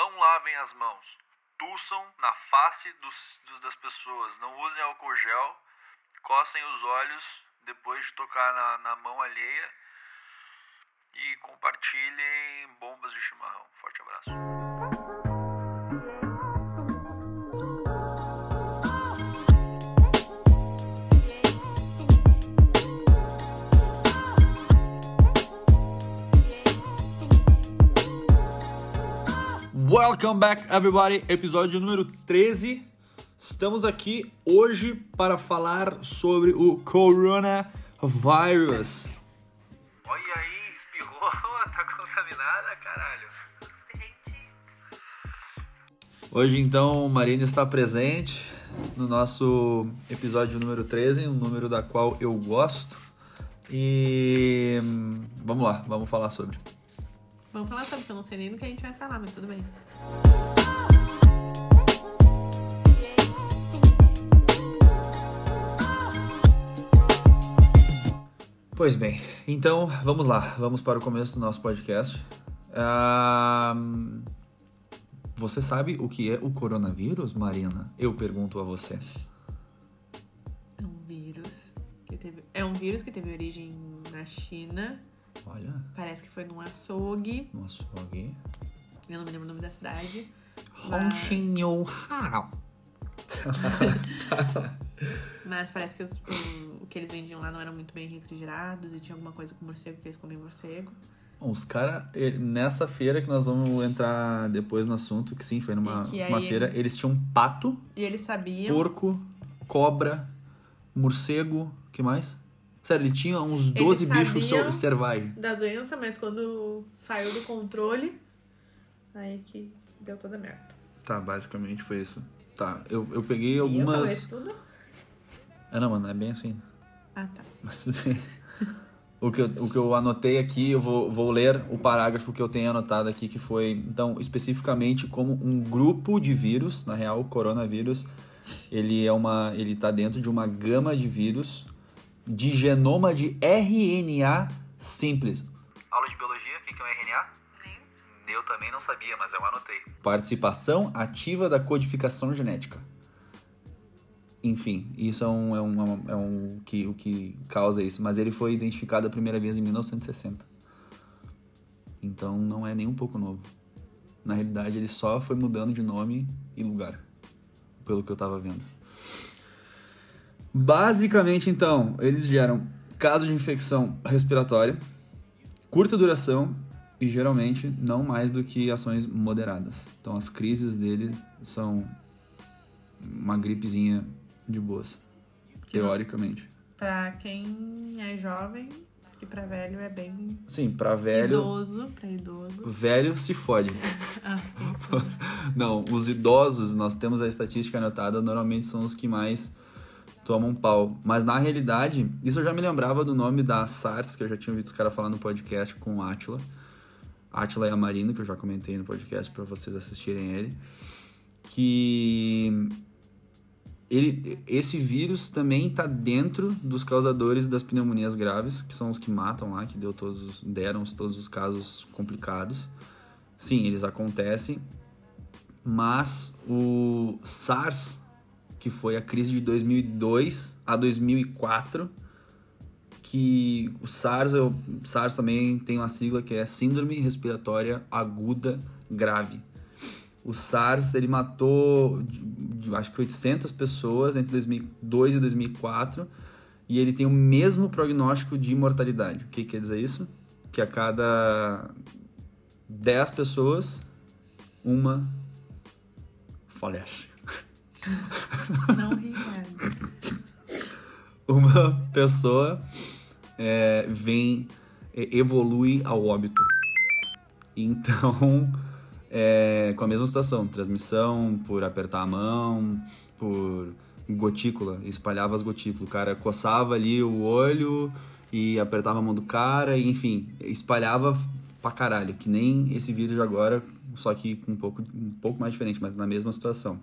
Não lavem as mãos. Tussam na face dos, dos- das pessoas. Não usem álcool gel. Cocem os olhos depois de tocar na, na mão alheia. E compartilhem bombas de chimarrão. Forte abraço. Welcome back, everybody. Episódio número 13. Estamos aqui hoje para falar sobre o coronavirus. Olha aí, espirrou. tá contaminada, caralho. Hoje, então, Marina está presente no nosso episódio número 13, um número da qual eu gosto. E hum, vamos lá, vamos falar sobre. Vamos falar sobre, porque eu não sei nem do que a gente vai falar, mas tudo bem. Pois bem, então vamos lá, vamos para o começo do nosso podcast. Você sabe o que é o coronavírus, Marina? Eu pergunto a você. É um vírus que teve. É um vírus que teve origem na China. Olha, Parece que foi num açougue. um açougue. Eu não me lembro o nome da cidade. Hongxinhou Hao. Mas parece que os- o, o que eles vendiam lá não eram muito bem refrigerados e tinha alguma coisa com morcego, que eles comiam morcego. Os caras, nessa feira que nós vamos entrar depois no assunto, que sim, foi numa, feira, eles- eles tinham pato, E eles sabiam. porco, cobra, morcego, que mais? Sério, ele tinha uns Eles 12 bichos cervais. da doença, mas quando saiu do controle, aí que deu toda a merda. Tá, basicamente foi isso. Tá, eu, eu peguei E eu algumas. isso tudo? Ah, não, mano, é bem assim. Ah, tá. Mas tudo bem. O que, eu, o que eu anotei aqui, eu vou, vou ler o parágrafo que eu tenho anotado aqui, que foi, então, especificamente como um grupo de vírus, na real, o coronavírus, ele é uma. ele tá dentro de uma gama de vírus de genoma de RNA simples. Aula de biologia, o que é um RNA? Eu também não sabia, mas eu anotei. Participação ativa da codificação genética. Enfim, isso é um, é um, é um, é um que, o que causa isso. Mas ele foi identificado a primeira vez em 1960. Então não é nem um pouco novo. Na realidade, ele só foi mudando de nome e lugar. Pelo que eu tava vendo. Basicamente, então, eles geram caso de infecção respiratória, curta duração e geralmente não mais do que ações moderadas. Então as crises dele são uma gripezinha de boas, teoricamente. Pra quem é jovem, que pra velho é bem Sim, pra velho, idoso, idoso. velho se fode. Ah, Não, os idosos, nós temos a estatística anotada, normalmente são os que mais tomam pau. Mas na realidade, isso eu já me lembrava do nome da SARS, que eu já tinha ouvido os caras falar no podcast com o Atila. Atila e a Marina, que eu já comentei no podcast para vocês assistirem ele. Que ele, esse vírus também está dentro dos causadores das pneumonias graves, que são os que matam lá, que deu todos, os- deram todos os casos complicados. Sim, eles acontecem, mas o SARS, que foi a crise de 2002 a 2004, que o SARS, o SARS também tem uma sigla que é Síndrome Respiratória Aguda Grave. O SARS, ele matou, acho que 800 pessoas entre 2002 e 2004, e ele tem o mesmo prognóstico de mortalidade. O que quer dizer isso? Que a cada 10 pessoas, uma falece. Não ri. Uma pessoa é, vem, é, evolui ao óbito. Então, é, com a mesma situação, transmissão por apertar a mão, por gotícula, espalhava as gotículas. O cara coçava ali o olho e apertava a mão do cara, e, enfim, espalhava pra caralho, que nem esse vírus de agora, só que um pouco, um pouco mais diferente, mas na mesma situação.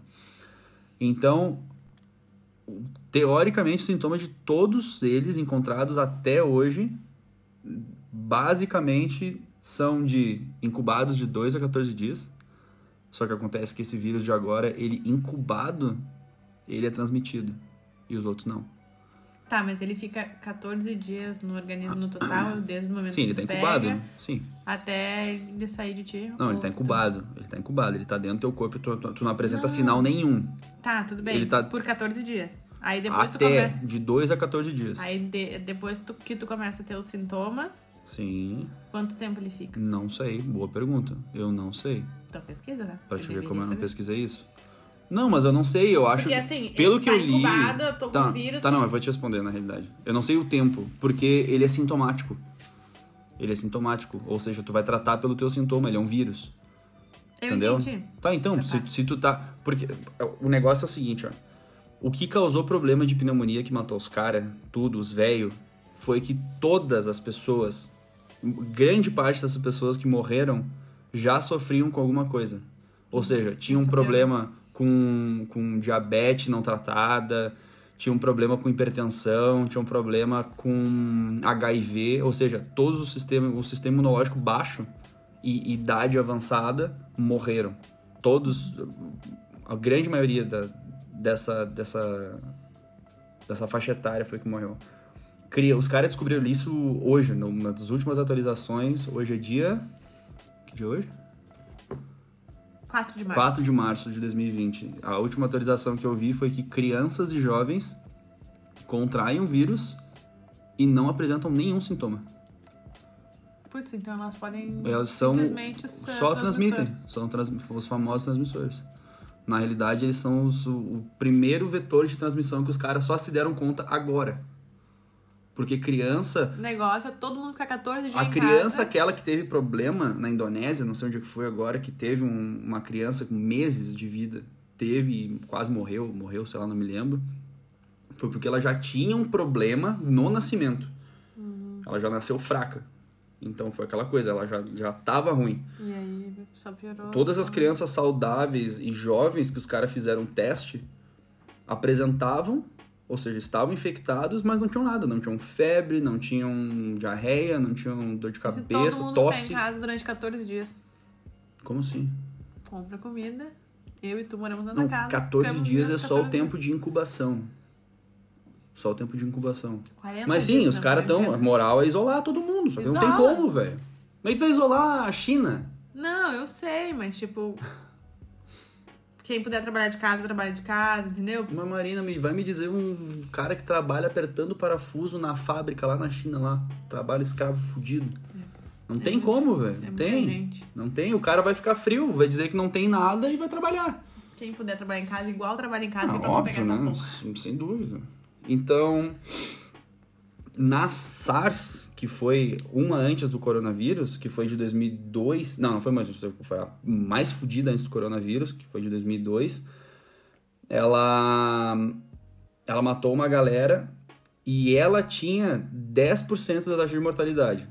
Então, teoricamente, os sintomas de todos eles encontrados até hoje, basicamente, são de incubados de 2 a 14 dias, Só que acontece que esse vírus de agora, ele incubado, ele é transmitido. E os outros não. Tá, mas ele fica 14 dias no organismo no total, desde o momento Sim, ele que tá tu incubado. pega Sim. até ele sair de ti. Não, ele tá tu incubado. Ele tá incubado. Ele tá dentro do teu corpo e tu, tu- tu não apresenta Não. sinal nenhum. Tá, tudo bem. Ele tá- Por 14 dias. Aí depois tu Até começa. de 2 a 14 dias. Aí de- depois tu- que tu começa a ter os sintomas, Sim. quanto tempo ele fica? Não sei. Boa pergunta. Eu não sei. Então pesquisa, né? Pra te ver como eu não pesquisei isso. Não, mas eu não sei, eu acho Porque que- assim, pelo ele que tá eu li, incubado, eu tô com tá, vírus, tá não, eu vou te responder na realidade. Eu não sei o tempo, porque ele é sintomático. Ele é sintomático, ou seja, tu vai tratar pelo teu sintoma, ele é um vírus. Eu entendeu? entendi. Tá, então, se, se tu tá. Porque o negócio é o seguinte, ó. O que causou problema de pneumonia que matou os caras, tudo, os velhos, foi que todas as pessoas, grande parte dessas pessoas que morreram, já sofriam com alguma coisa. Ou seja, tinha um é problema com, com diabetes não tratada, tinha um problema com hipertensão, tinha um problema com HIV, ou seja, todos o sistema, o sistema imunológico baixo e idade avançada morreram. Todos, a grande maioria da, dessa, dessa, dessa faixa etária foi que morreu. Cria, os caras descobriram isso hoje, numa das últimas atualizações. Hoje é dia. Que dia é hoje? 4 de março. 4 de março de 2020. A última atualização que eu vi foi que crianças e jovens contraem o vírus e não apresentam nenhum sintoma. Putz, então elas podem Elas são simplesmente ser só transmitem, são trans- os famosos transmissores. Na realidade, eles são os- o, o primeiro vetor de transmissão que os caras só se deram conta agora. Porque criança, O negócio é todo mundo ficar 14 dias a criança casa. aquela que teve problema na Indonésia, não sei onde é que foi agora, que teve um- uma criança com meses de vida, teve e quase morreu, morreu, sei lá, não me lembro. Foi porque ela já tinha um problema no nascimento. Uhum. Ela já nasceu fraca. Então foi aquela coisa, ela já, já tava ruim. E aí só piorou. Todas as crianças saudáveis e jovens que os caras fizeram teste apresentavam, ou seja, estavam infectados, mas não tinham nada. Não tinham febre, não tinham diarreia, não tinham dor de Se cabeça, todo mundo tosse. ficar em casa durante 14 dias, Como assim? compra comida, eu e tu moramos na Não, casa. 14 ficamos dias é só o 14 tempo de incubação. Só o tempo de incubação. 40 Mas dias sim, os caras estão. A moral é isolar todo mundo, só que não tem Isola. como, velho. Que tu vai isolar a China? Não, eu sei, mas tipo. Quem puder trabalhar de casa, trabalha de casa, entendeu? Mas Marina, me vai me dizer um cara que trabalha apertando parafuso na fábrica lá na China lá, trabalho escravo fudido. Não É tem como, velho. é Não muita tem. gente. Não tem. O cara vai ficar frio, vai dizer que não tem nada e vai trabalhar. Quem puder trabalhar em casa, igual trabalha em casa, é Ah, pra não pegar óbvio, essa né? Sem dúvida. Então, na SARS, que foi uma antes do coronavírus, que foi de 2002, não, não foi mais, foi a mais fodida antes do coronavírus, que foi de 2002, ela, ela matou uma galera e ela tinha 10% da taxa de mortalidade.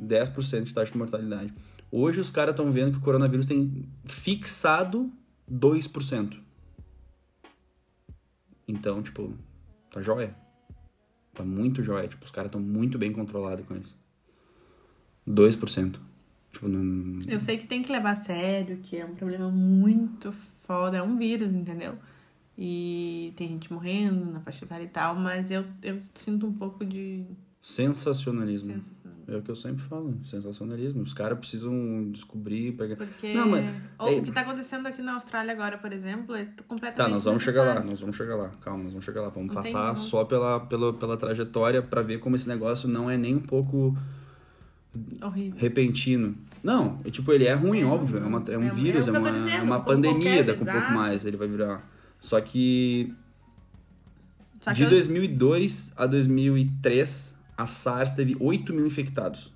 10% de taxa de mortalidade. Hoje os caras estão vendo que o coronavírus tem fixado 2%. Então, tipo, tá jóia. Tá muito jóia. Tipo, os caras estão muito bem controlados com isso. 2%. Tipo, não. Eu sei que tem que levar a sério, que é um problema muito foda, é um vírus, entendeu? E tem gente morrendo na faixa etária e tal, mas eu, eu sinto um pouco de Sensacionalismo. sensação. É o que eu sempre falo, sensacionalismo. Os caras precisam descobrir, pegar. Porque Não, mas- ou é- o que tá acontecendo aqui na Austrália agora, por exemplo, é completamente Tá, nós vamos chegar lá, nós vamos chegar lá. Calma, nós vamos chegar lá. Vamos Não passar só pela, pela, pela trajetória pra ver como esse negócio não é nem um pouco Horrível. repentino. Não, é tipo, ele é ruim, É óbvio. É, uma, é um é- é vírus, é, tô uma, dizendo, é uma como pandemia, daqui um pouco mais ele vai virar. Só que Só que de eu- 2002 a 2003, a SARS teve 8 mil infectados.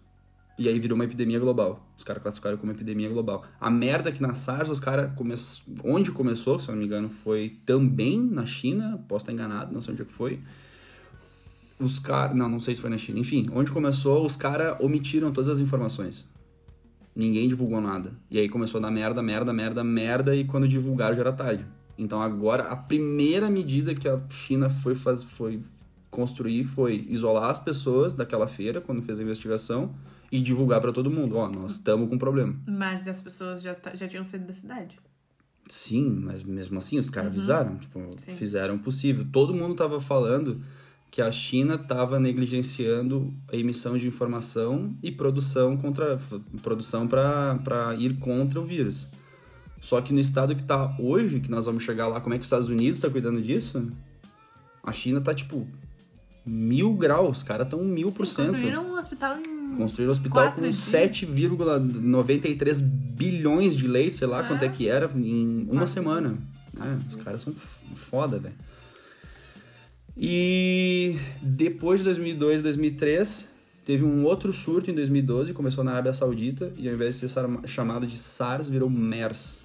E aí virou uma epidemia global. Os caras classificaram como epidemia global. A merda é que na SARS, os caras... Come... Onde começou, se eu não me engano, foi também na China. Posso estar enganado, não sei onde é que foi. Os caras... Não, não sei se foi na China. Enfim, onde começou, os caras omitiram todas as informações. Ninguém divulgou nada. E aí começou a dar merda, merda, merda, merda. E quando divulgaram já era tarde. Então agora, a primeira medida que a China foi, faz... foi construir foi isolar as pessoas daquela feira, quando fez a investigação, e divulgar pra todo mundo. Ó, nós estamos com problema. Mas as pessoas já, tá- já tinham saído da cidade. Sim, mas mesmo assim os caras avisaram, tipo, Sim. fizeram o possível. Todo mundo tava falando que a China tava negligenciando a emissão de informação e produção contra produção para ir contra o vírus. Só que no estado que tá hoje, que nós vamos chegar lá, como é que os Estados Unidos tá cuidando disso? A China tá tipo mil graus, os caras estão mil por cento. Construíram um hospital em. Construíram um hospital com dias. 7,93 bilhões de leitos, sei lá É. quanto é que era, em uma semana. É, os caras são foda, velho. E depois de 2002 e 2003, teve um outro surto em 2012, começou na Arábia Saudita, e ao invés de ser chamado de SARS, virou MERS,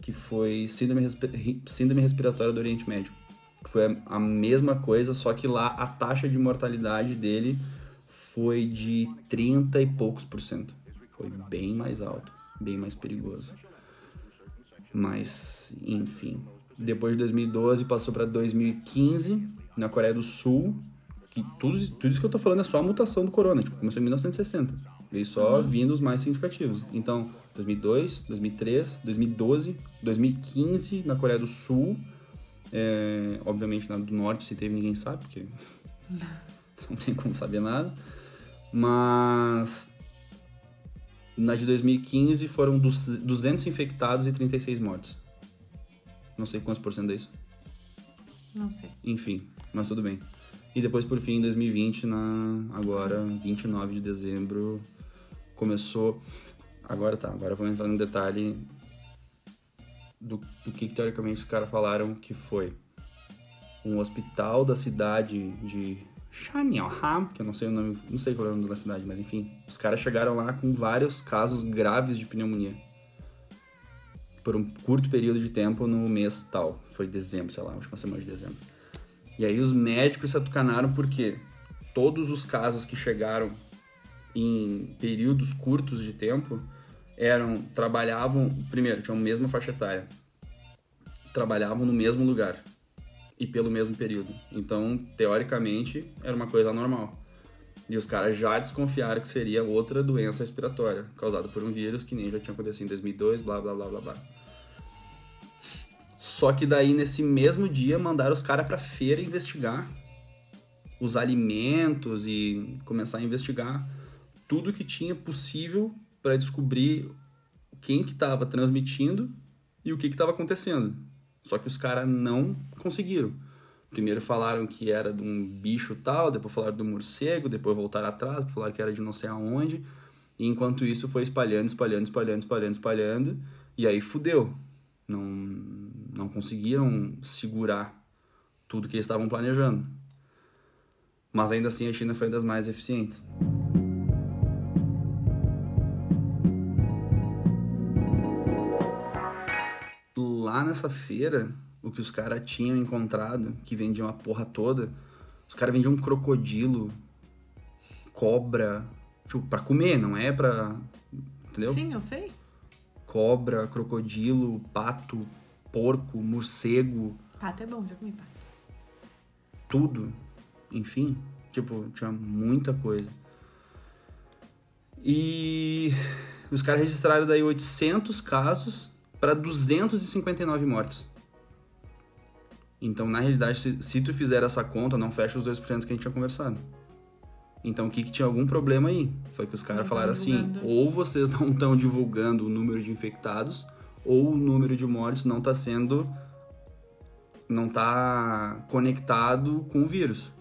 que foi Síndrome, Respi- Síndrome Respiratória do Oriente Médio. Foi a- a mesma coisa, só que lá a taxa de mortalidade dele foi de 30 e poucos por cento. Foi bem mais alto, bem mais perigoso. Mas, enfim. Depois de 2012 passou para 2015 na Coreia do Sul. Que tudo, tudo isso que eu tô falando é só a mutação do corona. Tipo, começou em 1960. Veio só vindo os mais significativos. Então, 2002, 2003, 2012, 2015 na Coreia do Sul. É, obviamente na do norte se teve ninguém sabe, porque não tem como saber nada. Mas na de 2015 foram dos- 200 infectados e 36 mortes. Não sei quantos por cento é isso. Não sei. Enfim, mas tudo bem. E depois, por fim, em 2020, na, agora, 29 de dezembro, começou... Agora tá, agora vamos entrar no detalhe do, do que, teoricamente, os caras falaram que foi um hospital da cidade de Shanghai, que eu não sei o nome, não sei qual é o nome da cidade, mas enfim, os caras chegaram lá com vários casos graves de pneumonia. Por um curto período de tempo no mês tal. Foi dezembro, sei lá, última semana de dezembro. E aí os médicos se atucanaram porque todos os casos que chegaram em períodos curtos de tempo eram trabalhavam primeiro tinham a mesma faixa etária trabalhavam no mesmo lugar e pelo mesmo período. Então teoricamente era uma coisa normal. E os caras já desconfiaram que seria outra doença respiratória causada por um vírus que nem já tinha acontecido em 2002 blá blá blá blá blá. Só que daí nesse mesmo dia mandaram os caras pra feira investigar os alimentos e começar a investigar tudo que tinha possível para descobrir quem que estava transmitindo e o que estava acontecendo. Só que os caras não conseguiram. Primeiro falaram que era de um bicho tal, depois falaram do morcego, depois voltaram atrás, falaram que era de não sei aonde. E enquanto isso foi espalhando, espalhando, espalhando, espalhando, espalhando. E aí fudeu. Não, não conseguiram segurar tudo que eles estavam planejando. Mas ainda assim a China foi uma das mais eficientes. Nessa feira, o que os caras tinham encontrado, que vendiam a porra toda, os caras vendiam crocodilo, cobra, tipo, pra comer, não é pra. Entendeu? Sim, eu sei. Cobra, crocodilo, pato, porco, morcego, Pato é bom, já comi pato. tudo. Enfim, tipo, tinha muita coisa. E os caras registraram daí 800 casos para 259 mortes. Então, na realidade, se, se tu fizer essa conta, não fecha os 2% que a gente tinha conversado. Então, o que, que tinha algum problema aí? Foi que os caras falaram assim: ou vocês não estão divulgando o número de infectados, ou o número de mortes não está sendo. não tá conectado com o vírus.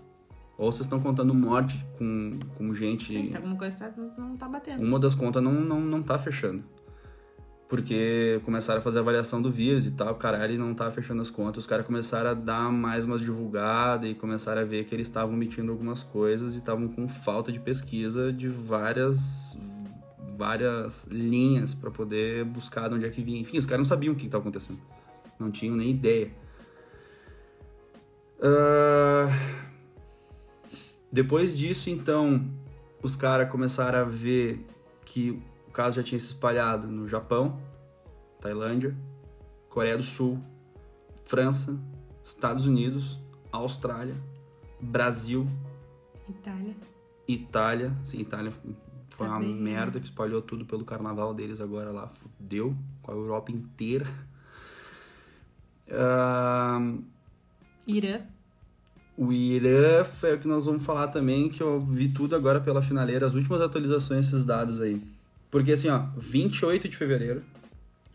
Ou vocês estão contando morte com, com gente. Sim, alguma coisa tá, não tá batendo. Uma das contas não, não, não tá fechando. Porque começaram a fazer avaliação do vírus e tal, caralho, e não tá fechando as contas. Os caras começaram a dar mais umas divulgadas e começaram a ver que eles estavam omitindo algumas coisas e estavam com falta de pesquisa de várias várias linhas para poder buscar de onde é que vinha. Enfim, os caras não sabiam o que estava acontecendo. Não tinham nem ideia. Ah, Depois disso, então, os caras começaram a ver que o caso já tinha se espalhado no Japão, Tailândia, Coreia do Sul, França, Estados Unidos, Austrália, Brasil, Itália. Itália. Sim, Itália foi uma Também, né? merda que espalhou tudo pelo carnaval deles agora lá. Fudeu com a Europa inteira. Ah, Irã. o Irã é o que nós vamos falar também, que eu vi tudo agora pela finaleira, as últimas atualizações desses dados aí. Porque assim, ó, 28 de fevereiro,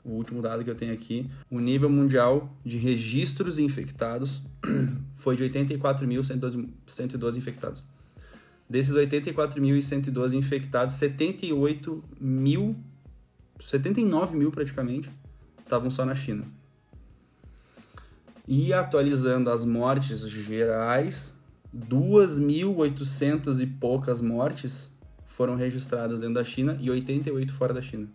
o último dado que eu tenho aqui, o nível mundial de registros infectados foi de 84.112 infectados. Desses 84.112 infectados, 78 mil, 79 mil praticamente, estavam só na China. E atualizando as mortes gerais, 2.800 e poucas mortes foram registradas dentro da China e 88 fora da China.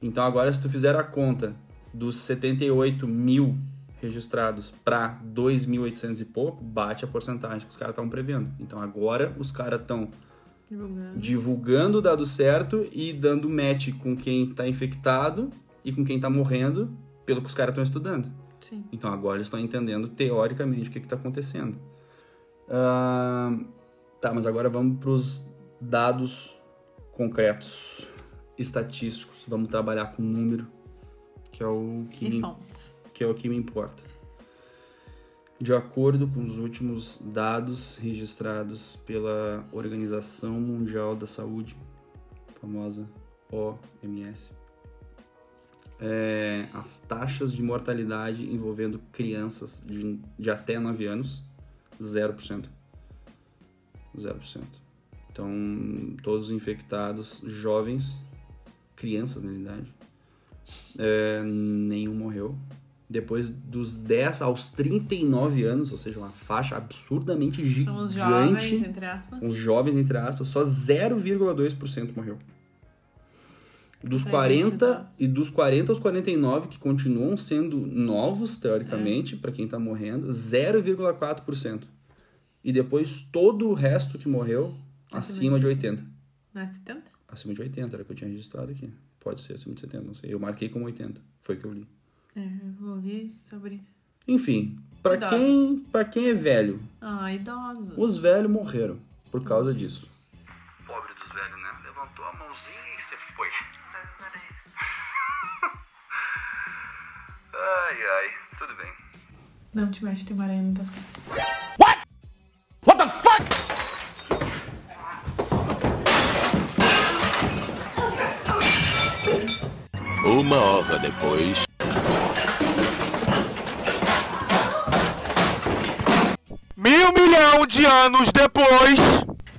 Então agora se tu fizer a conta dos 78 mil registrados para 2.800 e pouco, bate a porcentagem que os caras estavam prevendo. Então agora os caras estão Divulgando. divulgando o dado certo e dando match com quem está infectado e com quem está morrendo pelo que os caras estão estudando. Sim. Então agora eles estão entendendo teoricamente o que está acontecendo. Ahn, tá, mas agora vamos para os dados concretos, estatísticos. Vamos trabalhar com número, que é o que, me, que é o que me importa. De acordo com os últimos dados registrados pela Organização Mundial da Saúde, famosa OMS, é, as taxas de mortalidade envolvendo crianças de, de até 9 anos, 0%. 0%. Então, todos os infectados jovens, crianças na realidade, é, nenhum morreu. Depois dos 10 aos 39 anos, ou seja, uma faixa absurdamente gigante. São os jovens, entre aspas. Os jovens, entre aspas, só 0,2% morreu. Dos É, 40 e dos 40 aos 49, que continuam sendo novos, teoricamente, para quem tá morrendo, 0,4%. E depois todo o resto que morreu, acima de de 80. Não é 70? Acima de 80, era o que eu tinha registrado aqui. Pode ser acima de 70, não sei. Eu marquei como 80. Foi o que eu li. É, eu ouvi sobre. Enfim, pra Idosos. quem, pra quem é velho, Ah, idosos. os velhos morreram por causa disso. Pobre dos velhos, né? Levantou a mãozinha e você foi. ai, ai, tudo bem. Não te mexe, tem uma aranha nas Uma hora depois. Mil milhão de anos depois.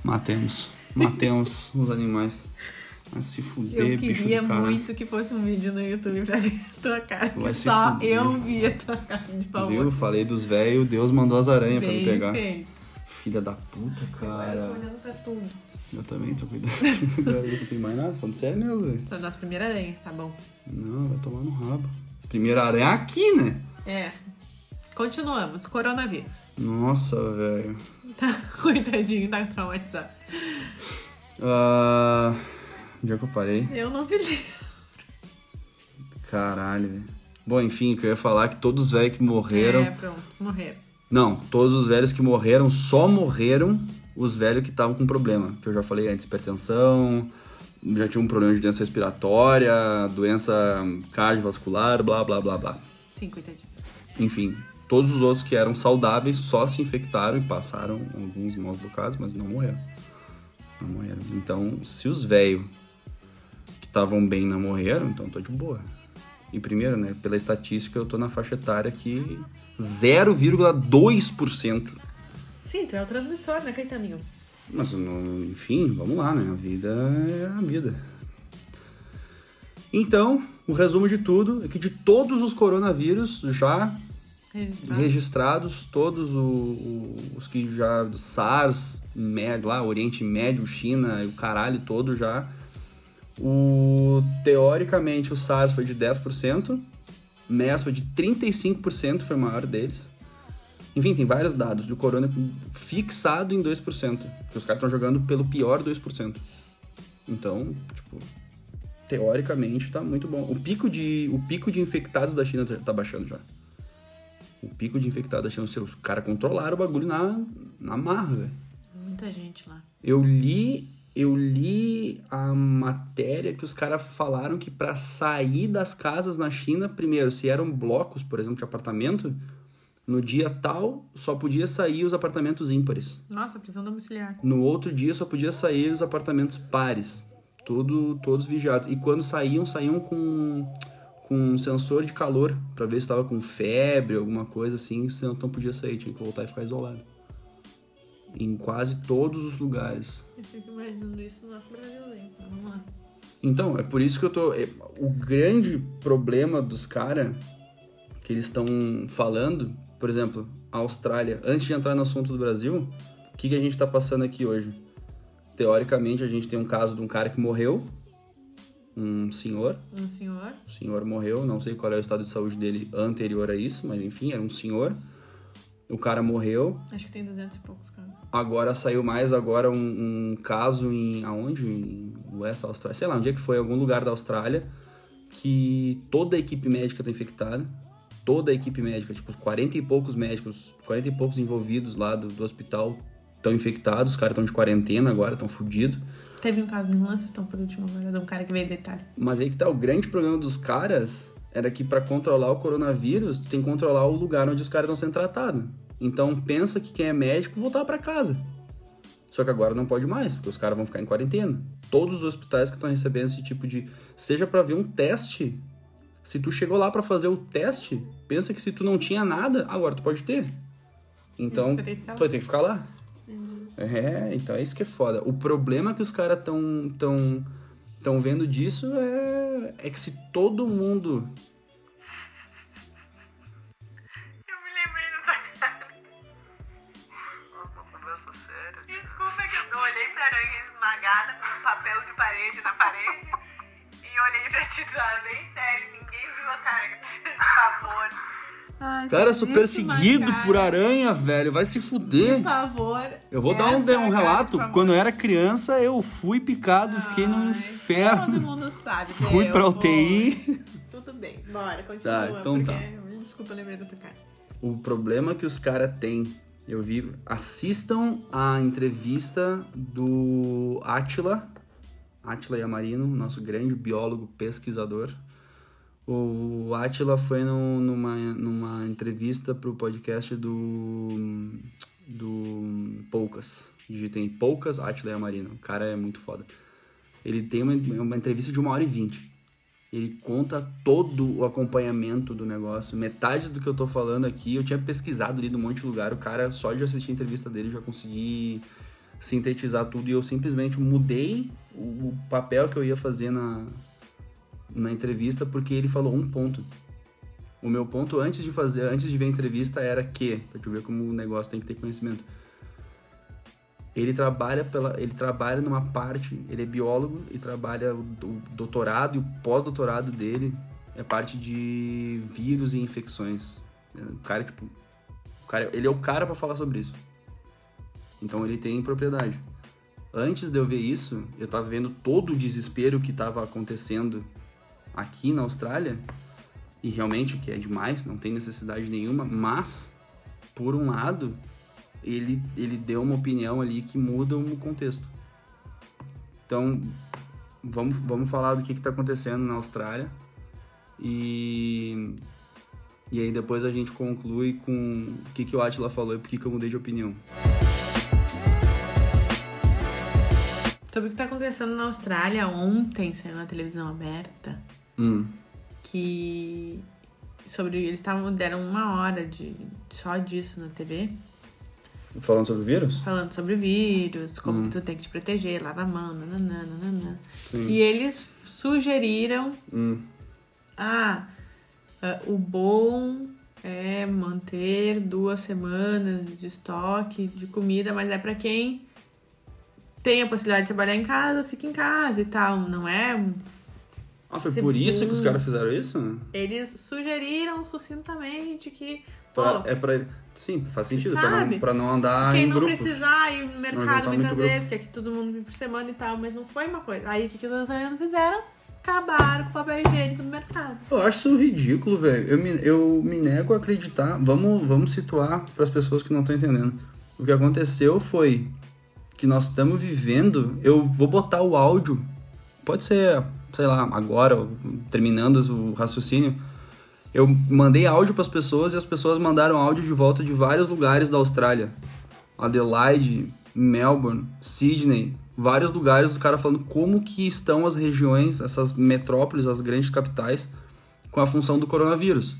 Matemos. Matemos os animais. Vai se fuder, Eu queria cara. muito que fosse um vídeo no YouTube pra ver a tua cara. Vai se Só fuder. eu vi a tua cara de pavor. Viu? Falei dos velhos, Deus mandou as aranhas pra me Bem pegar. feito. Filha da puta, Eu tô cara. olhando pra tudo. Eu também tô cuidando. não tenho mais nada, falando sério mesmo, velho. Só das primeiras aranhas, tá bom. Não, vai tomar no rabo. Primeira aranha aqui, né? É. Continuamos. Coronavírus. Nossa, velho. Tá, coitadinho, tá traumatizado. Ah, onde é que eu parei? Eu não vi. Caralho, velho. Bom, enfim, o que eu ia falar é que todos os velhos que morreram. É, pronto. Morreram. Não, todos os velhos que morreram só morreram os velhos que estavam com problema. Que eu já falei antes, hipertensão, já tinha um problema de doença respiratória, doença cardiovascular, blá blá blá blá. Sim, coitadinhos. Enfim, todos os outros que eram saudáveis só se infectaram e passaram alguns maus bocados, mas não morreram. Não morreram. Então, se os velhos que estavam bem não morreram, então tô de boa. E primeiro, né, pela estatística, eu tô na faixa etária que 0,2%. Sim, tu é o transmissor, né, Caetaninho? Mas, enfim, vamos lá, né? A vida é a vida. Então, o resumo de tudo é que de todos os coronavírus já Registrado. registrados, todos o- o- os que já do SARS, Médio, lá, Oriente Médio, China, e o caralho todo já. O, teoricamente, o SARS foi de 10%, MERS foi de 35%, foi o maior deles. Enfim, tem vários dados do corona fixado em 2%, que os caras estão jogando pelo pior 2%. Então, tipo, teoricamente tá muito bom. O pico de, o pico de infectados da China tá- tá baixando já. O pico de infectados da China, os caras controlaram o bagulho na, na marra, velho. Muita gente lá. Eu li eu li a matéria que os caras falaram que para sair das casas na China, primeiro, se eram blocos, por exemplo, de apartamento, no dia tal só podia sair os apartamentos ímpares. Nossa, prisão domiciliar. No outro dia só podia sair os apartamentos pares, tudo, todos vigiados. E quando saíam, saíam com, com um sensor de calor para ver se estava com febre, alguma coisa assim, senão não podia sair, tinha que voltar e ficar isolado. Em quase todos os lugares. Eu fico imaginando isso no nosso brasileiro. Vamos lá. Então, é por isso que eu tô. é, O grande problema dos caras que eles estão falando, por exemplo, a Austrália, antes de entrar no assunto do Brasil, o que, que a gente tá passando aqui hoje? Teoricamente, a gente tem um caso de um cara que morreu, um senhor, Um senhor. o senhor morreu, não sei qual era o estado de saúde dele anterior a isso, mas enfim, era um senhor. O cara morreu, Acho que tem 200 e poucos, cara. Agora saiu mais agora um, um caso em aonde? Em West Austrália, sei lá, onde é que foi, algum lugar da Austrália, que toda a equipe médica tá infectada. Toda a equipe médica, tipo, 40 e poucos médicos, 40 e poucos envolvidos lá do, do hospital estão infectados, os caras estão de quarentena agora, estão fudidos. Teve um caso no Lanceston por último agora, de um cara que veio Itália. Mas aí que tá, o grande problema dos caras era que para controlar o coronavírus, tem que controlar o lugar onde os caras estão sendo tratados. Então pensa que quem é médico voltar para casa. Só que agora não pode mais, porque os caras vão ficar em quarentena. Todos os hospitais que estão recebendo esse tipo de, seja para ver um teste, se tu chegou lá para fazer o teste, pensa que se tu não tinha nada, agora tu pode ter. Então, tu vai ter que ficar lá. É, então é isso que é foda. O problema que os caras estão tão, tão vendo disso é, é que se todo mundo Eu me lembrei dessa cara. Uma conversa séria. Desculpa que eu olhei pra aranha esmagada com papel de parede na parede e olhei pra ti tá Ai, Cara, se sou perseguido cara por aranha, velho. Vai se fuder. De pavor. Eu vou dar um, é um cara relato. Quando eu era criança, eu fui picado, fiquei no Ai, inferno. Todo mundo sabe. Fui eu pra vou- UTI. Tudo bem, bora, continua. Tá, então porque... tá. Desculpa, eu lembrei da tua cara. O problema que os caras têm, eu vi, assistam a entrevista do Atila, Atila Yamarino, nosso grande biólogo pesquisador. O Atila foi no- numa, numa entrevista pro podcast do, do Poucas. Digitem Poucas, Atila Yamarino. O cara é muito foda. Ele tem uma, uma entrevista de uma hora e vinte. Ele conta todo o acompanhamento do negócio. Metade do que eu tô falando aqui, eu tinha pesquisado ali num monte de lugar. O cara, só de assistir a entrevista dele, já consegui sintetizar tudo. E eu simplesmente mudei o, o papel que eu ia fazer na, na entrevista, porque ele falou um ponto. O meu ponto antes de fazer, antes de ver a entrevista era que, pra tu ver como o negócio tem que ter conhecimento. Ele trabalha pela, ele trabalha numa parte, ele é biólogo e trabalha o, o doutorado e o pós-doutorado dele é parte de vírus e infecções. O cara tipo, o cara, ele é o cara para falar sobre isso. Então ele tem propriedade. Antes de eu ver isso, eu tava vendo todo o desespero que tava acontecendo aqui na Austrália e realmente o que é demais, não tem necessidade nenhuma, mas por um lado, ele, ele deu uma opinião ali que muda o contexto. Então, vamos, vamos falar do que está acontecendo na Austrália. E, e aí depois a gente conclui com o que, que o Atila falou e por que, que eu mudei de opinião. Sobre o que tá acontecendo na Austrália, ontem saiu na televisão aberta Hum. que sobre eles estavam deram uma hora de só disso na TV Falando sobre vírus? falando sobre vírus como Hum. que tu tem que te proteger lava a mão nananã, nananã. Sim. e eles sugeriram Hum. ah ah, o bom é manter duas semanas de estoque de comida mas é pra quem tem a possibilidade de trabalhar em casa fica em casa e tal não é Ah, foi por isso que os caras fizeram isso? Eles sugeriram sucintamente que Pra- pô, é pra. Sim, faz sentido. Pra não, pra não andar quem em não grupo. precisar ir no mercado muitas grupo. vezes, que é que todo mundo vive por semana e tal, mas não foi uma coisa. Aí o que, que os italianos fizeram? Acabaram com o papel higiênico no mercado. Eu acho isso ridículo, velho. Eu me, eu me nego a acreditar. Vamos, vamos situar para as pessoas que não estão entendendo. O que aconteceu foi que nós estamos vivendo, eu vou botar o áudio, pode ser, sei lá, agora, terminando o raciocínio. Eu mandei áudio para as pessoas e as pessoas mandaram áudio de volta de vários lugares da Austrália. Adelaide, Melbourne, Sydney, vários lugares do cara falando como que estão as regiões, essas metrópoles, as grandes capitais, com a função do coronavírus.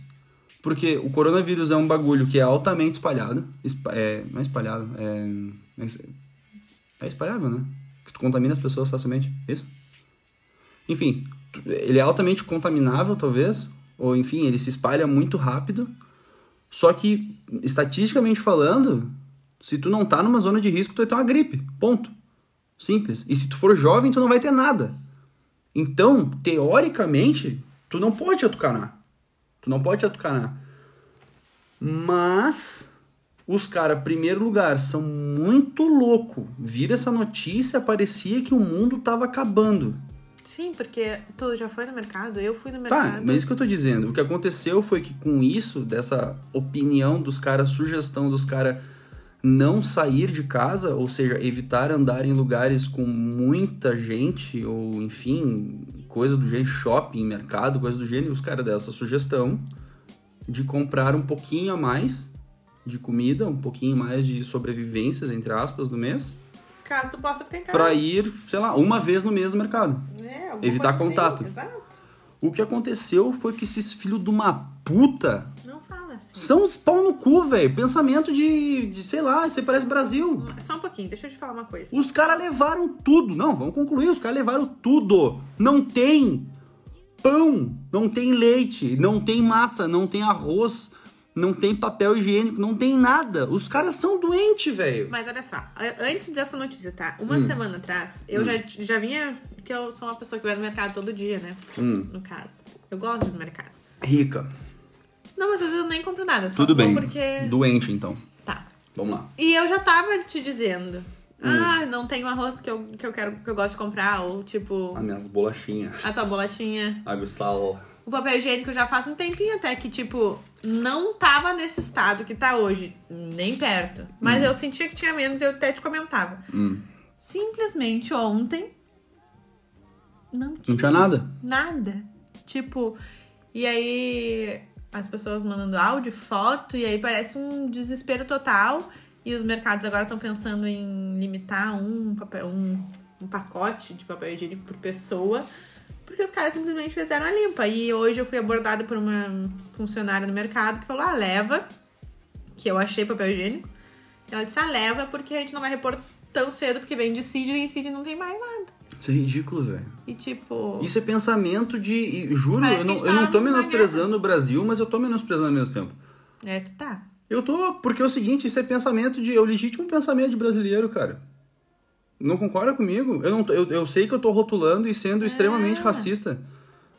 Porque o coronavírus é um bagulho que é altamente espalhado. espa- É, não é espalhado, é. É espalhável, né? Que tu contamina as pessoas facilmente. Isso? Enfim, ele é altamente contaminável, talvez. Ou enfim, ele se espalha muito rápido. Só que, estatisticamente falando, se tu não tá numa zona de risco, tu vai ter uma gripe. Ponto. Simples. E se tu for jovem, tu não vai ter nada. Então, teoricamente, tu não pode atucanar. Tu não pode atucanar. Mas os caras, primeiro lugar, são muito louco. Vira essa notícia, parecia que o mundo tava acabando. Sim, porque tu já foi no mercado, eu fui no Tá, mercado. mas isso que eu tô dizendo. O que aconteceu foi que com isso, dessa opinião dos caras, sugestão dos caras não sair de casa, ou seja, evitar andar em lugares com muita gente, ou enfim, coisa do gênero, shopping, mercado, coisa do gênero, os caras deram essa sugestão de comprar um pouquinho a mais de comida, um pouquinho mais de sobrevivências, entre aspas, do mês, Caso tu possa ficar em casa. pra ir, sei lá, uma vez no mês no mercado. É, evitar coisa contato. Assim. Exato. O que aconteceu foi que esses filhos de uma puta Não fala assim. são uns pau no cu, velho. Pensamento de, de, sei lá, você parece Brasil. Só um pouquinho, deixa eu te falar uma coisa. Os caras levaram tudo. Não, vamos concluir. Os caras levaram tudo. Não tem pão, não tem leite, não tem massa, não tem arroz, não tem papel higiênico, não tem nada. Os caras são doentes, velho. Mas olha só, antes dessa notícia, tá? Uma Hum. semana atrás, eu já, já vinha. Que eu sou uma pessoa que vai no mercado todo dia, né? Hum. No caso. Eu gosto no mercado. Rica. Não, mas às vezes eu nem compro nada. Só Tudo bem. porque. Doente, então. Tá. Vamos lá. E eu já tava te dizendo. Hum. Ah, não tem um arroz que eu, que eu quero, que eu gosto de comprar. Ou tipo, As minhas bolachinhas. a tua bolachinha. Água e sal. O papel higiênico já faz um tempinho até que, tipo, não tava nesse estado que tá hoje. Nem perto. Mas eu sentia que tinha menos e eu até te comentava. Hum. Simplesmente ontem. Não tinha, Não tinha nada. nada. Tipo, e aí as pessoas mandando áudio, foto, e aí parece um desespero total. E os mercados agora estão pensando em limitar um, papel, um, um pacote de papel higiênico por pessoa. Porque os caras simplesmente fizeram a limpa. E hoje eu fui abordada por uma funcionária no mercado que falou: ah, leva, que eu achei papel higiênico. Ela disse: ah, leva, porque a gente não vai repor tão cedo, porque vem de Cid e em Cid não tem mais nada. Isso é ridículo, velho. E tipo. Isso é pensamento de. Juro, eu não, gente eu não tá tô menosprezando o Brasil, mas eu tô menosprezando ao mesmo tempo. É, tu tá. Eu tô, porque é o seguinte, isso é pensamento de. É o legítimo pensamento de brasileiro, cara. Não concorda comigo? Eu, não, eu, eu sei que eu tô rotulando e sendo É. extremamente racista.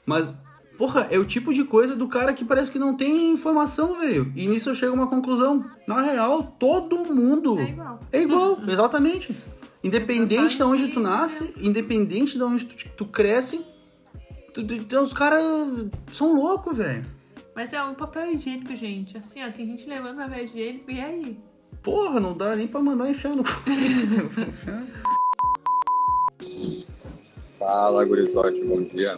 Mas, porra, é o tipo de coisa do cara que parece que não tem informação, velho. E nisso eu chego a uma conclusão. Na real, todo mundo. É igual. É igual, exatamente. Independente de onde tu nasce, independente de onde tu, tu cresce, tu- tu- então os caras são loucos, velho. Mas é um papel higiênico, gente. Assim, ó, tem gente levando papel higiênico e aí? Porra, não dá nem pra mandar enfiar no cu. Fala, gurizote, bom dia.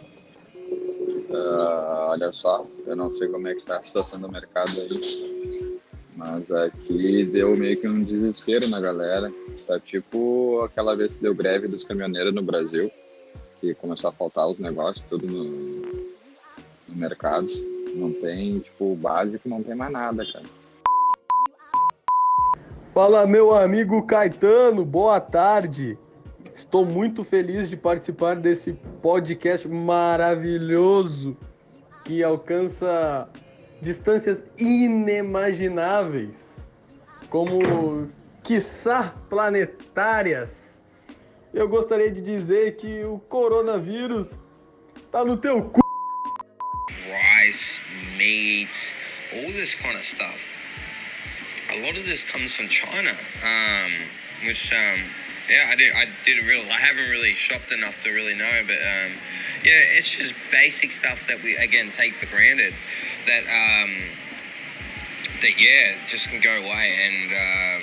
Ah, olha só, eu não sei como é que tá a situação do mercado aí, mas aqui deu meio que um desespero na galera. Tá tipo aquela vez que deu greve dos caminhoneiros no Brasil, que começou a faltar os negócios, tudo no, no mercado. Não tem, tipo, o básico, não tem mais nada, cara. Fala, meu amigo Caetano, boa tarde. Estou muito feliz de participar desse podcast maravilhoso que alcança distâncias inimagináveis, como quiçá planetárias. Eu gostaria de dizer que o coronavírus tá no teu cu. rice, meat, all this kind of stuff. A lot of this comes from China, um, which um, yeah, I did. I did real. I haven't really shopped enough to really know, but um, yeah, it's just basic stuff that we again take for granted. That um, that yeah, just can go away, and um,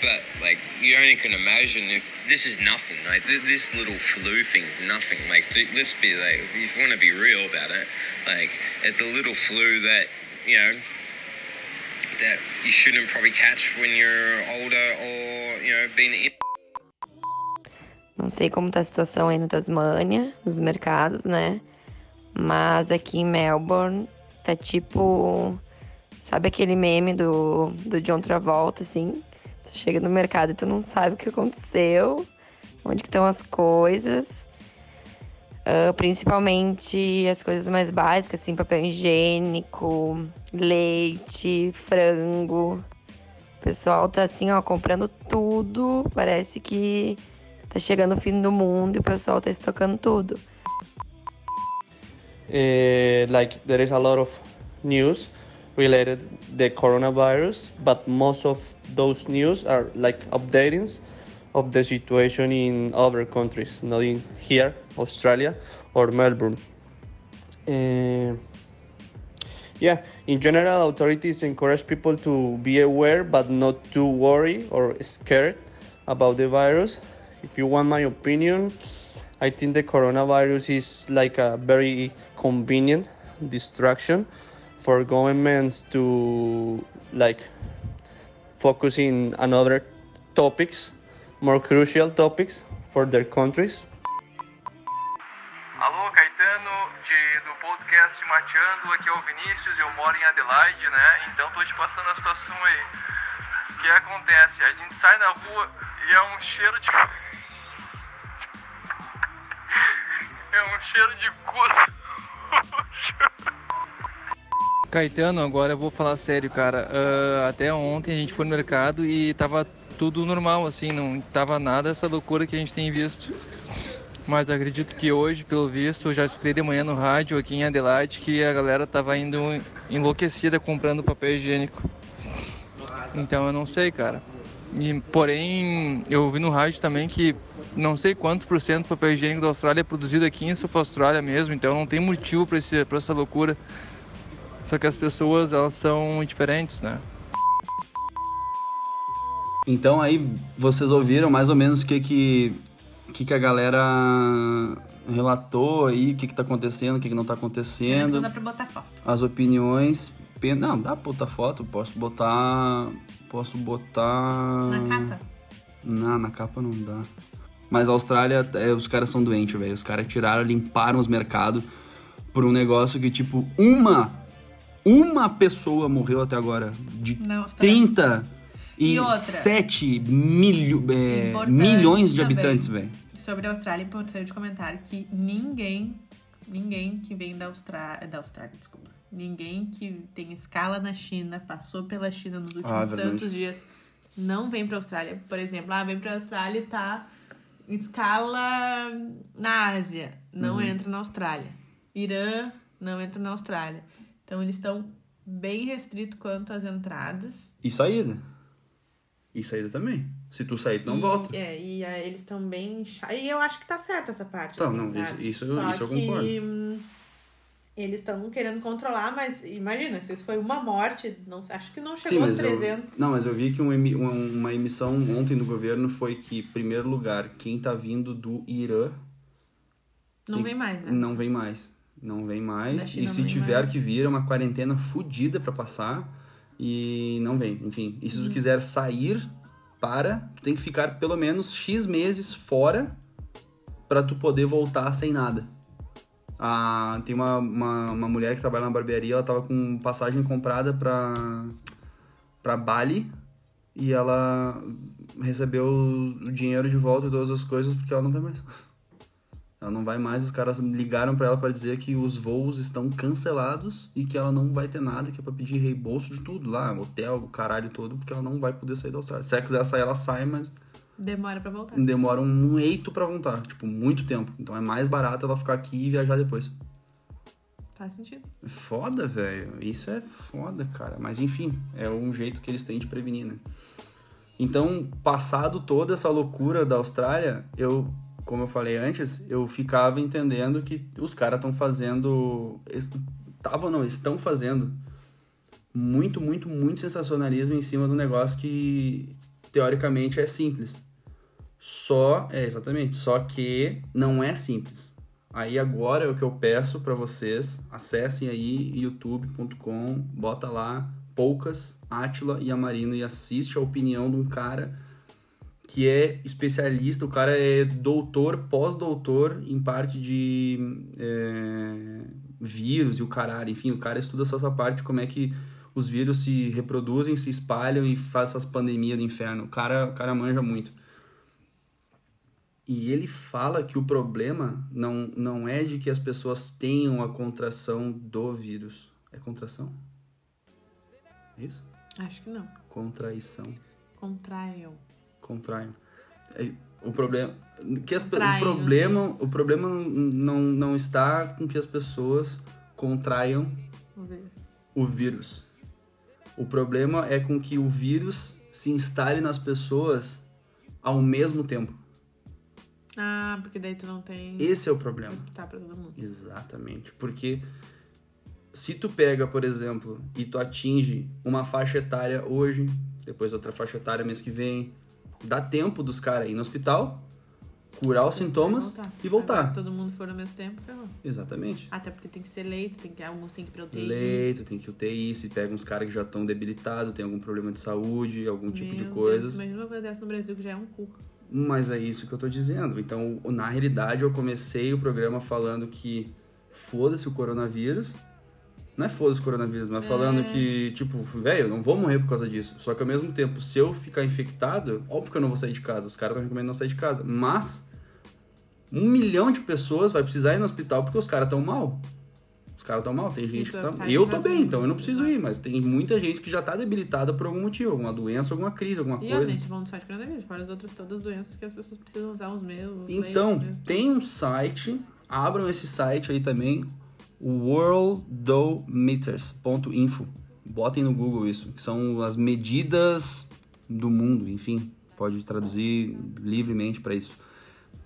but like you only can imagine if this is nothing. Like th- this little flu thing's nothing. Like th- let's be like, if you want to be real about it, like it's a little flu that you know that you shouldn't probably catch when you're older or you know been in. Não sei como tá a situação aí na Tasmânia, nos mercados, né? Mas aqui em Melbourne tá tipo. Sabe aquele meme do, do John Travolta, assim? Tu chega no mercado e tu não sabe o que aconteceu, onde que estão as coisas. Ah, principalmente as coisas mais básicas, assim, papel higiênico, leite, frango. O pessoal tá assim, ó, comprando tudo. Parece que tá chegando o fim do mundo e o pessoal tá estocando tudo. uh, like there is a lot of news related the coronavirus but most of those news are like updatings of the situation in other countries not in here australia or melbourne Uh, yeah in general authorities encourage people to be aware but not to worry or scared about the virus if you want my opinion I think the coronavirus is like a very convenient distraction for governments to like focus in other topics, more crucial topics for their countries. Mateando, aqui é o Vinícius, eu moro em Adelaide, né? Então tô te passando a situação aí. O que acontece? A gente sai na rua e é um cheiro de. É um cheiro de cu. Caetano, agora eu vou falar sério, cara. Ah, até ontem a gente foi no mercado e tava tudo normal, assim, não tava nada essa loucura que a gente tem visto. Mas acredito que hoje, pelo visto, já escutei de manhã no rádio aqui em Adelaide que a galera tava indo enlouquecida comprando papel higiênico. Então eu não sei, cara. E, porém, eu ouvi no rádio também que não sei quantos por cento do papel higiênico da Austrália é produzido aqui em Sul Austrália mesmo, então não tem motivo para essa loucura. Só que as pessoas, elas são diferentes, né? Então aí vocês ouviram mais ou menos o que que, o que, que a galera relatou aí, o que que tá acontecendo, o que que não tá Não acontecendo, dá pra botar foto. as opiniões. Não, dá pra botar foto, posso botar... Posso botar... Na capa. Não, na capa não dá. Mas a Austrália, é, os caras são doentes, velho. Os caras tiraram, limparam os mercados por um negócio que, tipo, uma, uma pessoa morreu até agora. De Na Austrália. 30 e, E outra? 7 milho, é, milhões de também. habitantes, velho. Sobre a Austrália, importante comentar que ninguém, ninguém que vem da Austrália, da Austrália, desculpa, ninguém que tem escala na China, passou pela China nos últimos Ah, verdade. tantos dias, não vem pra Austrália. Por exemplo, ah, vem pra Austrália e tá em escala na Ásia, não Uhum. entra na Austrália. Irã, não entra na Austrália. Então eles estão bem restritos quanto às entradas. E saída. E saída também. Se tu sair, tu não e, volta. É, e ah, eles estão bem. E eu acho que tá certo essa parte. Tá, assim, não, sabe? isso- isso- Só isso eu que, concordo. hum, Eles estão querendo controlar, mas imagina, se isso foi uma morte, não, acho que não chegou a eu, 300. não, mas eu vi que um uma, uma emissão ontem do governo foi que, em primeiro lugar, quem tá vindo do Irã Não vem mais, né? Não vem mais. Não vem mais. E se tiver mais. que vir, é uma quarentena fodida pra passar. E não vem. Enfim, e se Uhum. tu quiser sair para, tu tem que ficar pelo menos X meses fora pra tu poder voltar sem nada. Ah, tem uma, uma, uma mulher que trabalha na barbearia, ela tava com passagem comprada pra, pra Bali e ela recebeu o dinheiro de volta e todas as coisas porque ela não vai mais. Ela não vai mais, os caras ligaram pra ela pra dizer que os voos estão cancelados e que ela não vai ter nada, que é pra pedir reembolso de tudo lá, hotel, o caralho todo, porque ela não vai poder sair da Austrália. Se ela quiser sair, ela sai, mas Demora pra voltar. demora um eito pra voltar, tipo, muito tempo. Então é mais barato ela ficar aqui e viajar depois. Faz sentido. Foda, velho. Isso é foda, cara. Mas enfim, é um jeito que eles têm de prevenir, né? Então, passado toda essa loucura da Austrália, eu, como eu falei antes, eu ficava entendendo que os caras estão fazendo. Estavam, não, estão fazendo muito, muito, muito sensacionalismo em cima do negócio que teoricamente é simples. Só, é exatamente, só que não é simples. Aí agora é o que eu peço para vocês, acessem aí youtube.com, bota lá Poucas, Átila e Amarino e assiste a opinião de um cara que é especialista, o cara é doutor, pós-doutor em parte de é, vírus e o caralho, enfim, o cara estuda só essa parte, como é que os vírus se reproduzem, se espalham e faz essas pandemias do inferno. O cara, o cara manja muito. E ele fala que o problema não, não é de que as pessoas tenham a contração do vírus. É contração? É isso? Acho que não. Contraição. Contraiam. Contraiam. É, o problema que as, o Contraem problema o problema não, não está com que as pessoas contraiam o vírus. O problema é com que o vírus se instale nas pessoas ao mesmo tempo. Ah, porque daí tu não tem Esse é o problema. hospital todo mundo. Exatamente. Porque se tu pega, por exemplo, e tu atinge uma faixa etária hoje, depois outra faixa etária mês que vem, dá tempo dos caras ir no hospital, curar os sintomas e voltar. Agora, todo mundo for ao mesmo tempo, ferrou. Exatamente. Até porque tem que ser leito, tem que, alguns tem que ir pra UTI. Leito, tem que UTI, se pega uns caras que já estão debilitados, tem algum problema de saúde, algum tipo de Meu coisas. Deus, imagina uma coisa dessa no Brasil que já é um cu. Mas é isso que eu tô dizendo. Então, na realidade, eu comecei o programa falando que foda-se o coronavírus. Não é foda-se o coronavírus, mas É. falando que, tipo, velho, eu não vou morrer por causa disso. Só que ao mesmo tempo, se eu ficar infectado, óbvio que eu não vou sair de casa. Os caras estão recomendando não sair de casa. Mas um milhão de pessoas vai precisar ir no hospital porque os caras estão mal. Os caras estão mal. Tem gente tu que tá. Eu tô bem, então eu não preciso ir. Mas tem muita gente que já tá debilitada por algum motivo. Alguma doença, alguma crise, alguma E coisa. gente, vamos só de coronavírus, fora as outras todas as doenças que as pessoas precisam usar os mesmos. os Então, leitos, tem um site, abram esse site aí também, worldometers.info. Botem no Google isso, que são as medidas do mundo, enfim, pode traduzir livremente para isso.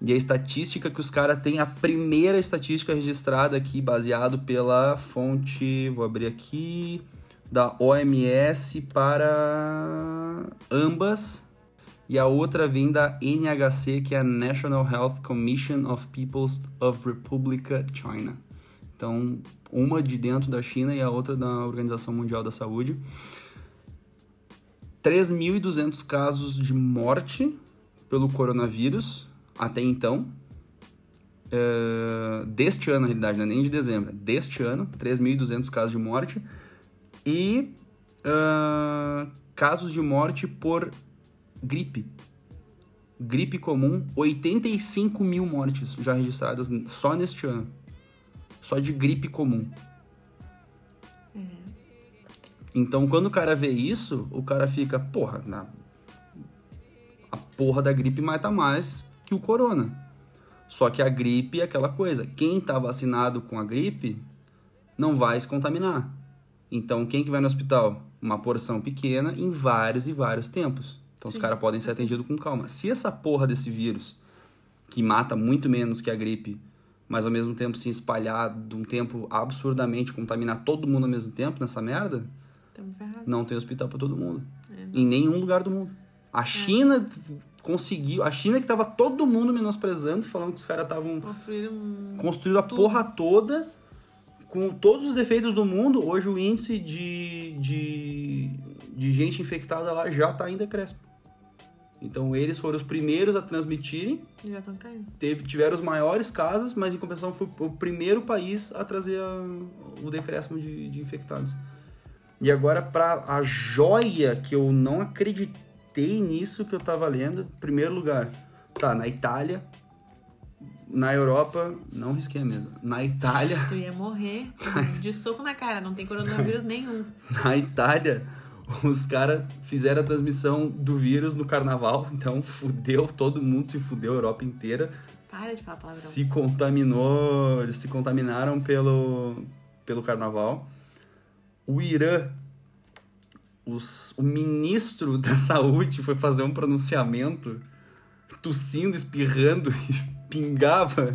E a estatística que os caras têm, a primeira estatística registrada aqui, baseado pela fonte, vou abrir aqui, da OMS para ambas, e a outra vem da NHC, que é a National Health Commission of Peoples of Republica China. Então, uma de dentro da China e a outra da Organização Mundial da Saúde. 3.200 casos de morte pelo coronavírus até então. É, deste ano, na realidade, é nem de dezembro, é deste ano, 3.200 casos de morte. E ah, casos de morte por gripe. Gripe comum, 85 mil mortes já registradas só neste ano. Só de gripe comum. Então, quando o cara vê isso, o cara fica, porra, na... a porra da gripe mata mais que o corona. Só que a gripe é aquela coisa. Quem tá vacinado com a gripe não vai se contaminar. Então, quem que vai no hospital? Uma porção pequena em vários e vários tempos. Então, os Sim. caras podem ser atendidos com calma. Se essa porra desse vírus, que mata muito menos que a gripe, mas ao mesmo tempo se espalhar de um tempo absurdamente, contaminar todo mundo ao mesmo tempo nessa merda, não tem hospital pra todo mundo. É, Em nenhum lugar do mundo. A China conseguiu. A China que tava todo mundo menosprezando, falando que os caras estavam Construíram um... construíram a Tudo. porra toda com todos os defeitos do mundo. Hoje o índice de, de, de gente infectada lá já tá em decréscimo. Então eles foram os primeiros a transmitirem, E já estão caindo. teve, tiveram os maiores casos, mas em compensação foi o primeiro país a trazer a- o decréscimo de, de infectados. E agora, para a joia que eu não acreditei nisso que eu tava lendo, primeiro lugar, tá, na Itália, na Europa, não risquei a mesa, na Itália, Tu ia morrer de soco na cara, não tem coronavírus nenhum. na Itália, os caras fizeram a transmissão do vírus no carnaval, então fudeu, todo mundo se fudeu, a Europa inteira. Para de falar palavrão. se contaminou, eles se contaminaram pelo, pelo carnaval. O Irã, os, o ministro da saúde foi fazer um pronunciamento tossindo, espirrando e pingava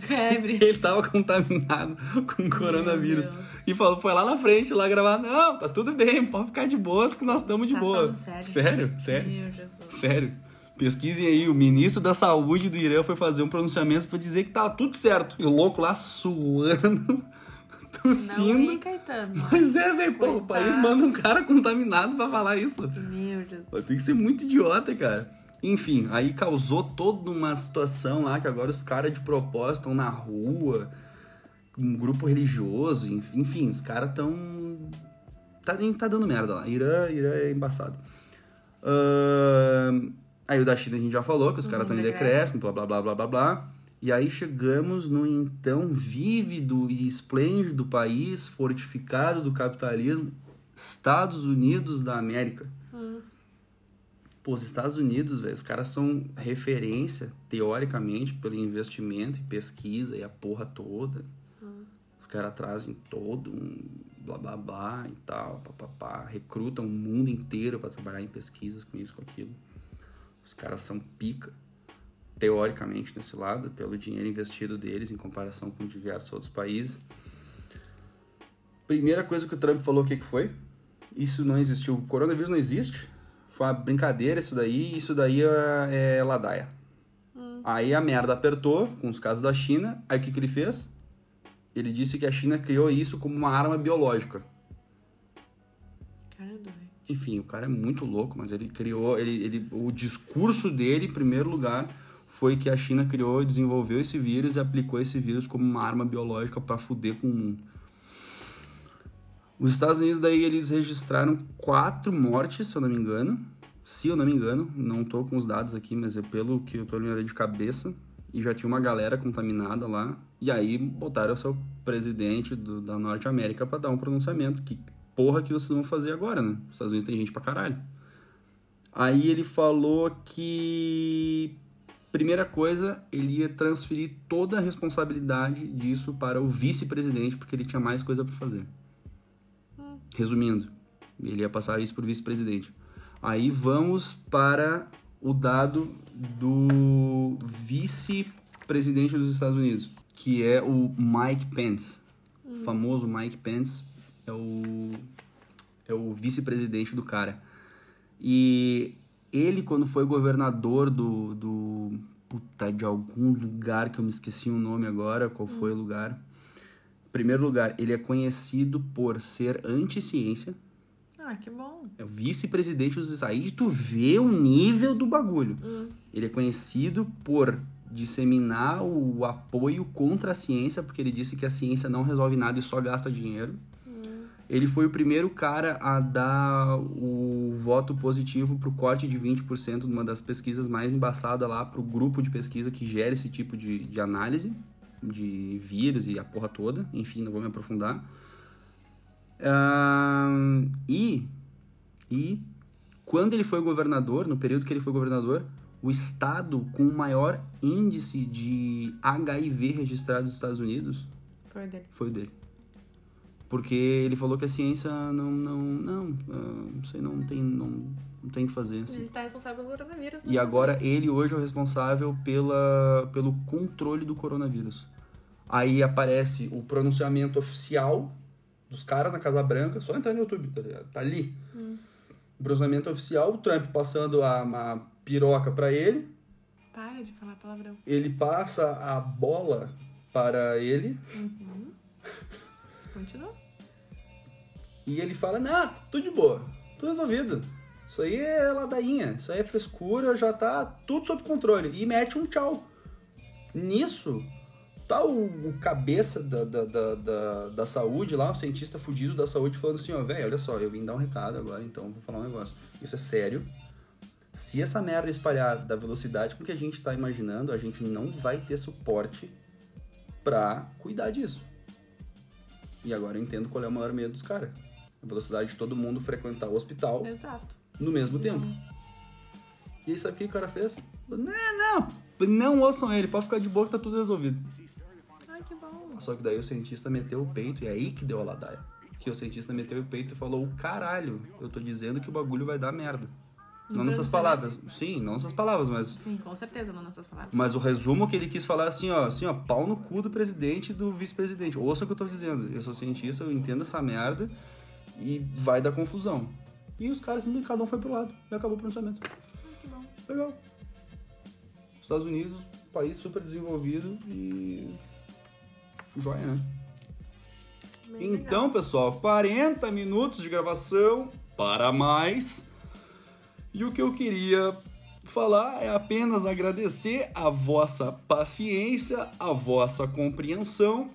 Febre. Ele tava contaminado com coronavírus. E falou, foi lá na frente lá gravar. Não, tá tudo bem, pode ficar de boas que nós estamos de Tá boa. sério? Sério, sério. Meu Jesus. Sério. Pesquisem aí, o ministro da saúde do Irã foi fazer um pronunciamento pra dizer que tava tudo certo. E o louco lá suando, Não tossindo. ri, Caetano. Pois é, velho, pô, o país manda um cara contaminado pra falar isso. Meu Jesus. Tem que ser muito idiota, cara. Enfim, aí causou toda uma situação lá que agora os caras de propósito estão na rua, um grupo religioso, enf- enfim, os caras estão. Tá, tá dando merda lá. Irã, Irã é embaçado. Ahn, aí o da China a gente já falou, que os caras estão em decréscimo. decréscimo, blá blá blá blá blá blá. E aí chegamos no então vívido e esplêndido país fortificado do capitalismo, Estados Unidos da América. Pô, os Estados Unidos, velho, os caras são referência, teoricamente, pelo investimento em pesquisa e a porra toda. Os caras trazem todo um blá blá blá e tal, papapá, recrutam o mundo inteiro para trabalhar em pesquisas com isso, com aquilo. Os caras são pica, teoricamente, nesse lado, pelo dinheiro investido deles em comparação com diversos outros países. Primeira coisa que o Trump falou, o que, que foi? Isso não existiu. O coronavírus não existe. Foi uma brincadeira isso daí. Isso daí é, é ladaia. Aí a merda apertou com os casos da China. Aí o que, que ele fez? Ele disse que a China criou isso como uma arma biológica. Cara, é doido. Enfim, o cara é muito louco, mas ele criou. Ele, ele, o discurso dele, em primeiro lugar, foi que a China criou e desenvolveu esse vírus e aplicou esse vírus como uma arma biológica para fuder com o mundo. Os Estados Unidos, daí, eles registraram quatro mortes, se eu não me engano. Se eu não me engano, não tô com os dados aqui, mas é pelo que eu tô lembrando de cabeça. E já tinha uma galera contaminada lá. E aí botaram o seu presidente do- da Norte América para dar um pronunciamento. Que porra que vocês vão fazer agora, né? Os Estados Unidos tem gente pra caralho. Aí ele falou que primeira coisa, ele ia transferir toda a responsabilidade disso para o vice-presidente, porque ele tinha mais coisa para fazer. Resumindo, ele ia passar isso o vice-presidente. Aí vamos para o dado do vice-presidente dos Estados Unidos, que é o Mike Pence. O famoso Mike Pence é o, é o vice-presidente do cara. E ele, quando foi governador do, do. Puta, de algum lugar que eu me esqueci o nome agora, qual foi o lugar? Primeiro lugar, ele é conhecido por ser anti-ciência. Ah, que bom. É o vice-presidente dos Aí tu vê o nível do bagulho. Hum. Ele é conhecido por disseminar o apoio contra a ciência, porque ele disse que a ciência não resolve nada e só gasta dinheiro. Ele foi o primeiro cara a dar o voto positivo pro corte de 20% de uma das pesquisas mais embaçadas lá pro grupo de pesquisa que gera esse tipo de, de análise de vírus e a porra toda. Enfim, não vou me aprofundar. Ahn, e, e quando ele foi governador, no período que ele foi governador, o estado com o maior índice de HIV registrado nos Estados Unidos Foi dele. foi o dele. Porque ele falou que a ciência não, não, não, ah, isso aí não tem, não, não tem o que fazer. assim. Ele tá responsável pelo coronavírus. E agora ele hoje é o responsável pela, pelo controle do coronavírus. Aí aparece o pronunciamento oficial dos caras na Casa Branca, só entrar no YouTube, tá? Tá ali. O pronunciamento oficial, o Trump passando a, a piroca pra ele, Para de falar palavrão. ele passa a bola para ele Uhum. Continua. e ele fala: Não, tudo de boa, tudo resolvido. Isso aí é ladainha, isso aí é frescura, já tá tudo sob controle. E mete um tchau. Nisso, tá o, o cabeça da, da, da, da, saúde lá, o cientista fudido da saúde, falando assim: Ó, velho, olha só, eu vim dar um recado agora, então vou falar um negócio. Isso é sério. Se essa merda espalhar da velocidade com que a gente tá imaginando, a gente não vai ter suporte pra cuidar disso. E agora eu entendo qual é o maior medo dos caras. A velocidade de todo mundo frequentar o hospital Exato. no mesmo tempo. E aí sabe o que o cara fez? Não, não, não ouçam ele, pode ficar de boa que tá tudo resolvido. Que bom. Só que daí o cientista meteu o peito, e é aí que deu a ladaia. Que o cientista meteu o peito e falou, caralho, eu tô dizendo que o bagulho vai dar merda. Não nessas palavras. Sim, não nessas palavras, mas Sim, com certeza, não nessas palavras. Mas o resumo que ele quis falar assim, ó, assim, ó, pau no cu do presidente e do vice-presidente. Ouça o que eu tô dizendo. Eu sou cientista, eu entendo essa merda e vai dar confusão. E os caras, simplesmente, cada um foi pro lado e acabou o pronunciamento. Legal. Estados Unidos, país super desenvolvido e. Joia, né? Então, pessoal, 40 minutos de gravação para mais. E o que eu queria falar é apenas agradecer a vossa paciência, a vossa compreensão.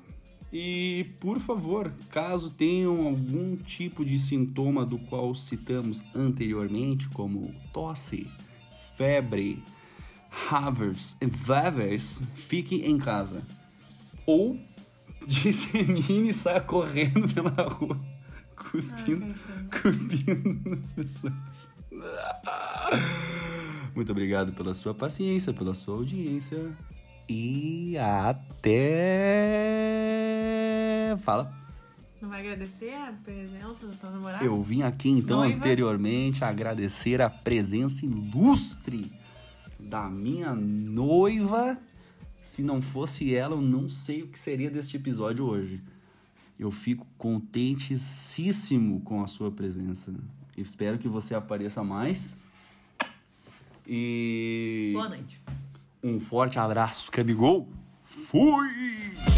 E, por favor, caso tenham algum tipo de sintoma do qual citamos anteriormente, como tosse, febre, havers e vevers, fique em casa. Ou dissemine e saia correndo pela rua, cuspindo, cuspindo nas pessoas. Muito obrigado pela sua paciência, pela sua audiência. E até. Fala. Não vai agradecer a presença do teu namorado? Eu vim aqui então Noiva? anteriormente agradecer a presença ilustre da minha noiva. Se não fosse ela, eu não sei o que seria deste episódio hoje. Eu fico contentíssimo com a sua presença. Espero que você apareça mais. E Boa noite. um forte abraço, Camigol. Fui!